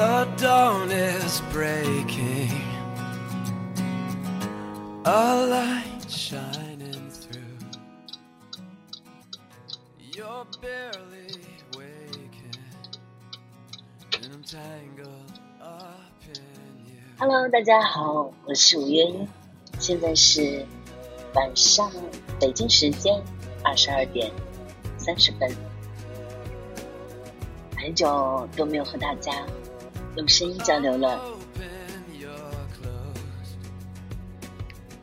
The dawn is breaking. A light shining through. You're barely waking. And I'm tangled up in you. Hello，大家好，我是五月一，现在是晚上北京时间二十二点三十分，很久都没有和大家用声音交流了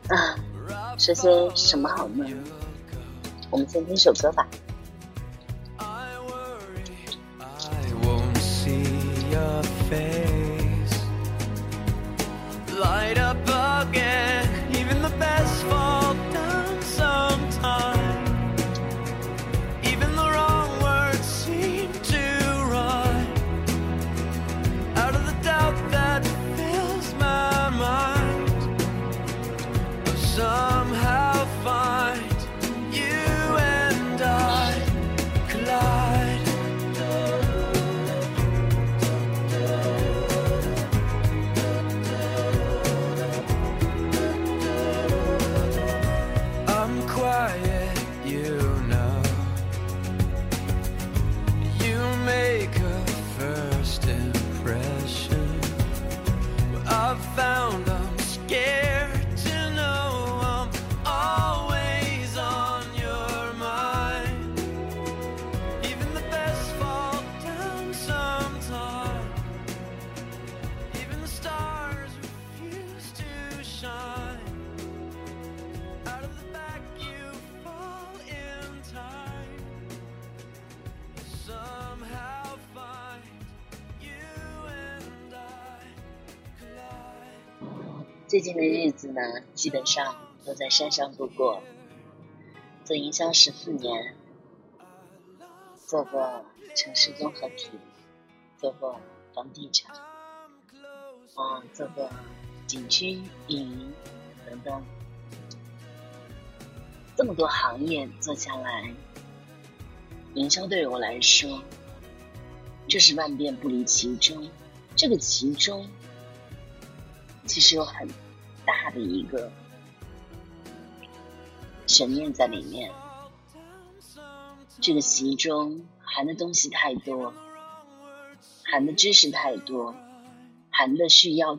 啊。说些什么好呢？我们先听首歌吧。最近的日子呢，基本上都在山上度过。做营销十四年，做过城市综合体，做过房地产，啊，做过景区运营等等，这么多行业做下来，营销对于我来说，就是万变不离其中。这个其中，其实有很大的一个悬念在里面。这个其中含的东西太多，含的知识太多，含的需要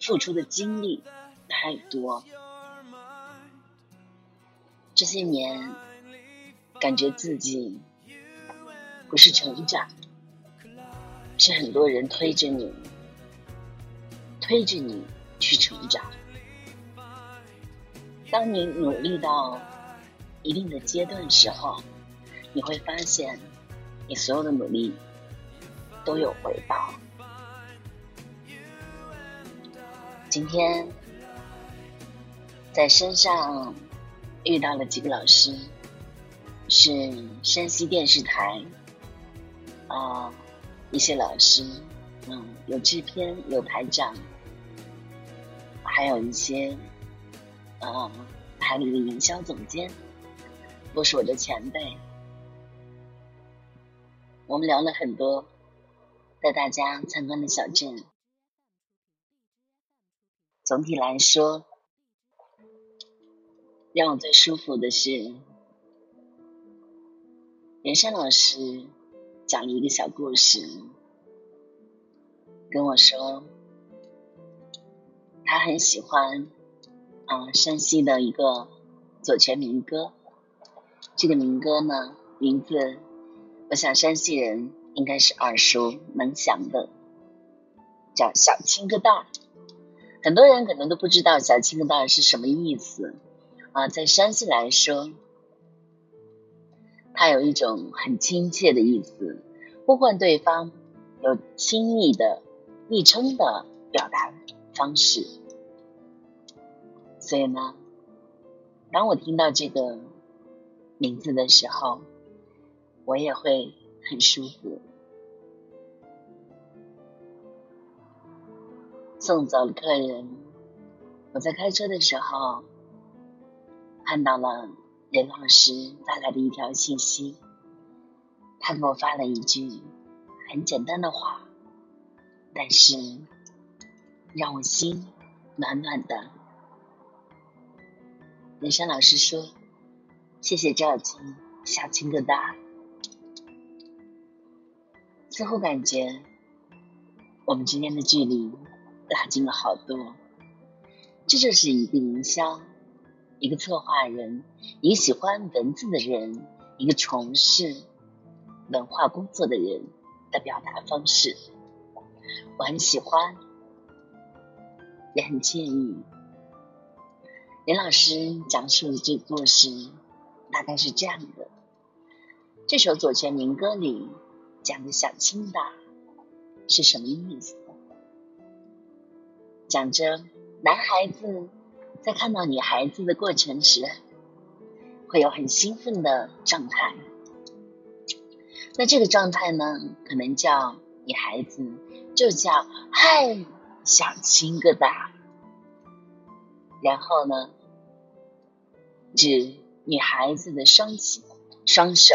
付出的精力太多。这些年，感觉自己不是成长，是很多人推着你，推着你去成长。当你努力到一定的阶段时候，你会发现，你所有的努力都有回报。今天在山上遇到了几个老师，是山西电视台啊、一些老师，嗯，有制片，有台长，还有一些啊、海里的营销总监，都是我的前辈。我们聊了很多，带大家参观的小镇。总体来说，让我最舒服的是，袁山老师讲了一个小故事，跟我说，他很喜欢啊、山西的一个左权民歌。这个民歌呢，名字我想山西人应该是耳熟能详的，叫《小青疙瘩》。很多人可能都不知道“小青疙瘩”是什么意思啊，在山西来说，它有一种很亲切的意思，呼唤对方有亲密的昵称的表达方式。所以呢，当我听到这个名字的时候，我也会很舒服。送走了客人，我在开车的时候看到了任老师发来的一条信息，他给我发了一句很简单的话，但是让我心暖暖的。人生老师说：“谢谢赵青，小青疙瘩。”似乎感觉我们之间的距离拉近了好多。这就是一个营销，一个策划人，一个喜欢文字的人，一个从事文化工作的人的表达方式。我很喜欢，也很建议。林老师讲述的这个故事大概是这样的：这首左权民歌里讲的小青的是什么意思？讲着。男孩子在看到女孩子的过程时，会有很兴奋的状态。那这个状态呢，可能叫女孩子就叫“嗨，小青疙瘩”。然后呢，指女孩子的双起双手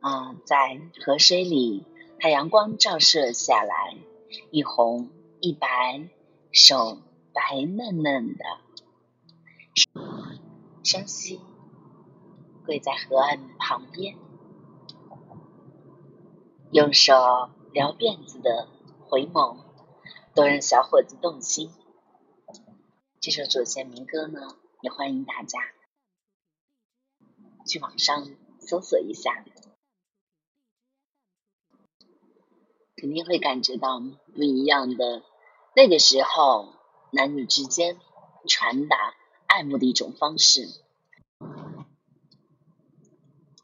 啊，在河水里，太阳光照射下来，一红一白，手。白嫩嫩的，双膝跪在河岸旁边，用手撩辫子的回眸，都让小伙子动心。这首祖先民歌呢，也欢迎大家去网上搜索一下，肯定会感觉到不一样的。那个时候。男女之间传达爱慕的一种方式。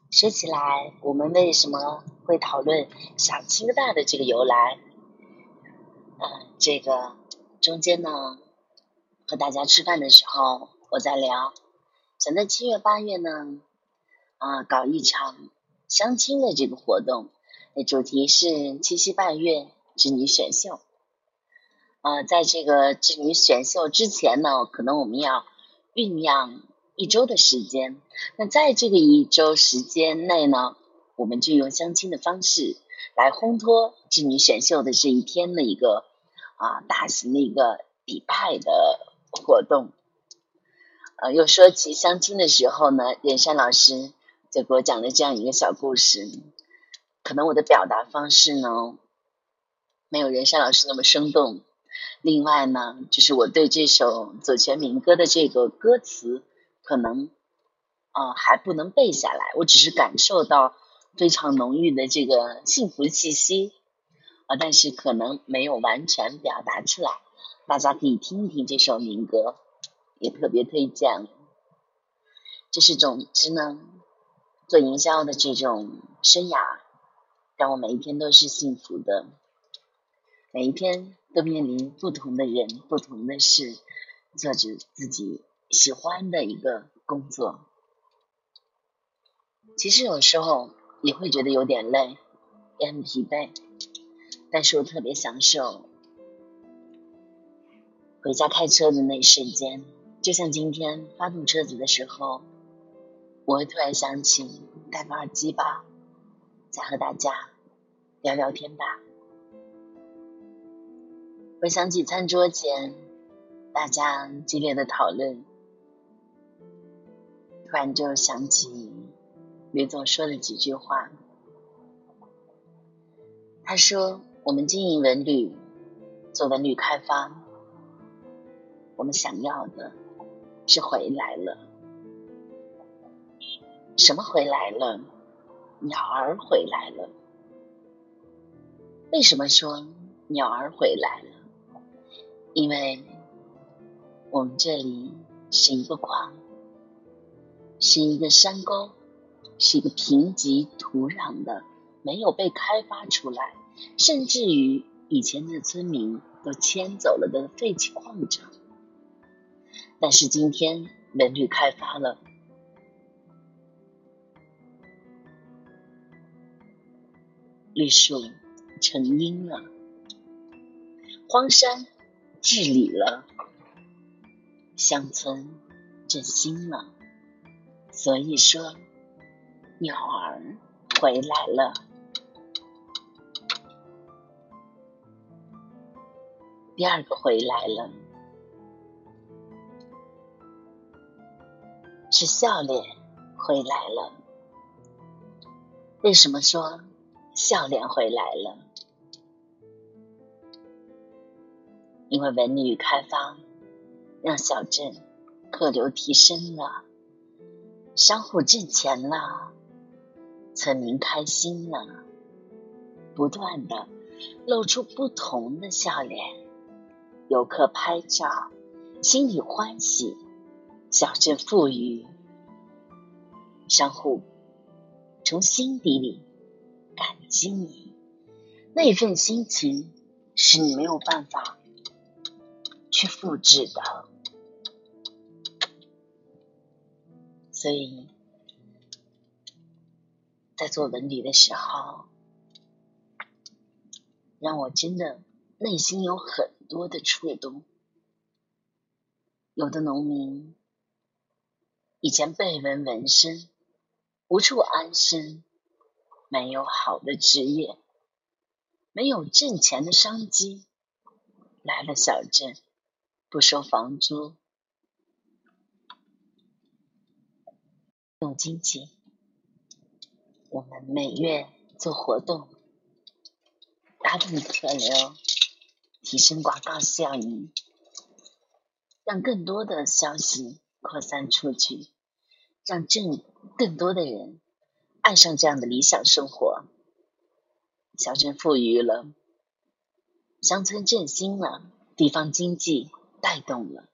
说起来，我们为什么会讨论小青大的这个由来？嗯，这个中间呢，和大家吃饭的时候，我在聊，想在七月八月呢，啊，搞一场相亲的这个活动，那主题是七夕半月织女选秀。啊，在这个织女选秀之前呢，可能我们要酝酿一周的时间。那在这个一周时间内呢，我们就用相亲的方式来烘托织女选秀的这一天的一个啊大型的一个比派的活动。呃，又说起相亲的时候呢，任山老师就给我讲了这样一个小故事。可能我的表达方式呢，没有任山老师那么生动。另外呢，就是我对这首左权民歌的这个歌词，可能啊还不能背下来。我只是感受到非常浓郁的这个幸福气息啊，但是可能没有完全表达出来。大家可以听一听这首民歌，也特别推荐。就是总之呢，做营销的这种生涯，让我每一天都是幸福的。每一天都面临不同的人、不同的事，做着自己喜欢的一个工作。其实有时候也会觉得有点累，也很疲惫，但是我特别享受回家开车的那一瞬间。就像今天发动车子的时候，我会突然想起戴个耳机吧，再和大家聊聊天吧。回想起餐桌前大家激烈的讨论，突然就想起吕总说的几句话。他说：“我们经营文旅，做文旅开发，我们想要的是回来了。什么回来了？鸟儿回来了。为什么说鸟儿回来了？”因为我们这里是一个矿，是一个山沟，是一个贫瘠土壤的，没有被开发出来，甚至于以前的村民都迁走了的废弃矿场。但是今天文旅开发了，绿树成荫了，荒山。治理了，乡村振兴了，所以说鸟儿回来了。第二个回来了，是笑脸回来了。为什么说笑脸回来了？因为文旅开发让小镇客流提升了，商户挣钱了，村民开心了，不断的露出不同的笑脸。游客拍照，心里欢喜，小镇富裕，商户从心底里感激你，那份心情是你没有办法去复制的。所以，在做文旅的时候，让我真的内心有很。多的触动，有的农民以前背闻闻声，无处安身，没有好的职业，没有挣钱的商机，来了小镇，不收房租，用经济，我们每月做活动，打动客流。提升广告效应，让更多的消息扩散出去，让更更多的人爱上这样的理想生活。小镇富裕了，乡村振兴了，地方经济带动了，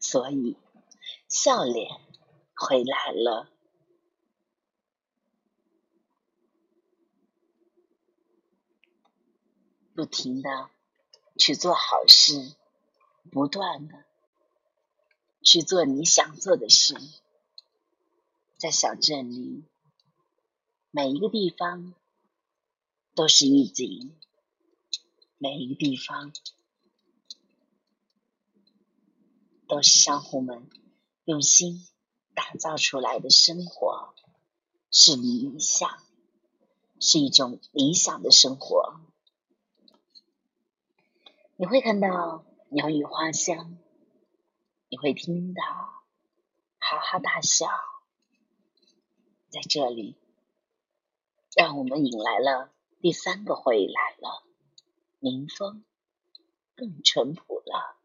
所以笑脸回来了，不停的。去做好事，不断的去做你想做的事。在小镇里，每一个地方都是一景，每一个地方都是商户们用心打造出来的生活，是理想，是一种理想的生活。你会看到鸟语花香，你会听到哈哈大笑，在这里，让我们引来了第三个回来了，民风更淳朴了。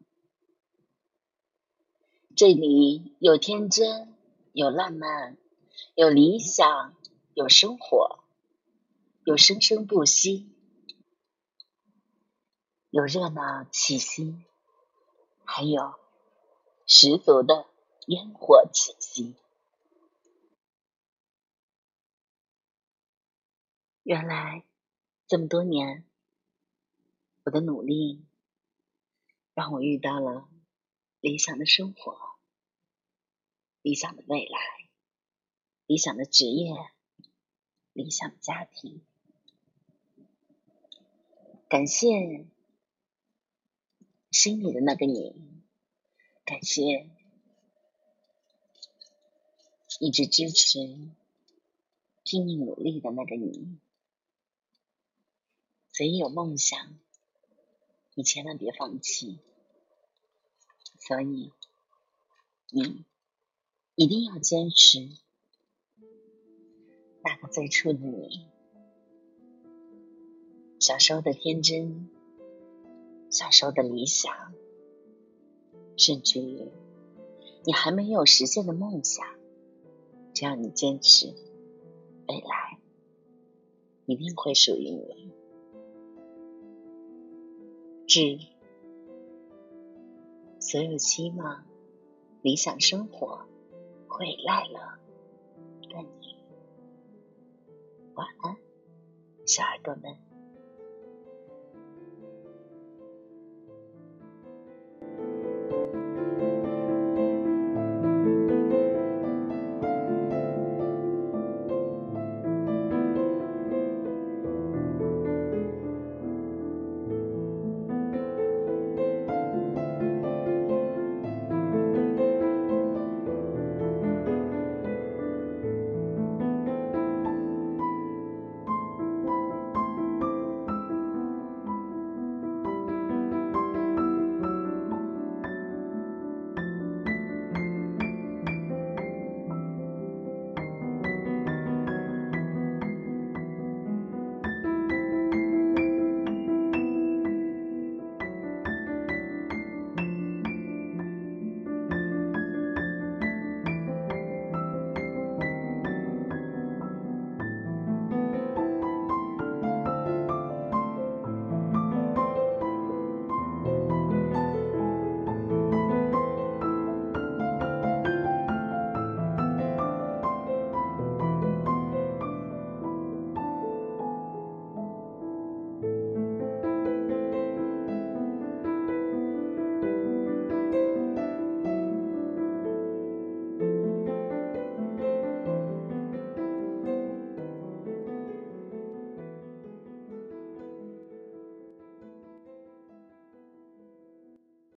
这里有天真，有浪漫，有理想，有生活，有生生不息。有热闹气息，还有十足的烟火气息。原来这么多年，我的努力让我遇到了理想的生活、理想的未来、理想的职业、理想的家庭。感谢。心里的那个你，感谢一直支持、拼命努力的那个你。谁有梦想，你千万别放弃。所以，你一定要坚持。那个最初的你，小时候的天真。小时候的理想，甚至于你还没有实现的梦想，只要你坚持，未来一定会属于你。致所有希望理想生活回来了的你，晚安，小耳朵们。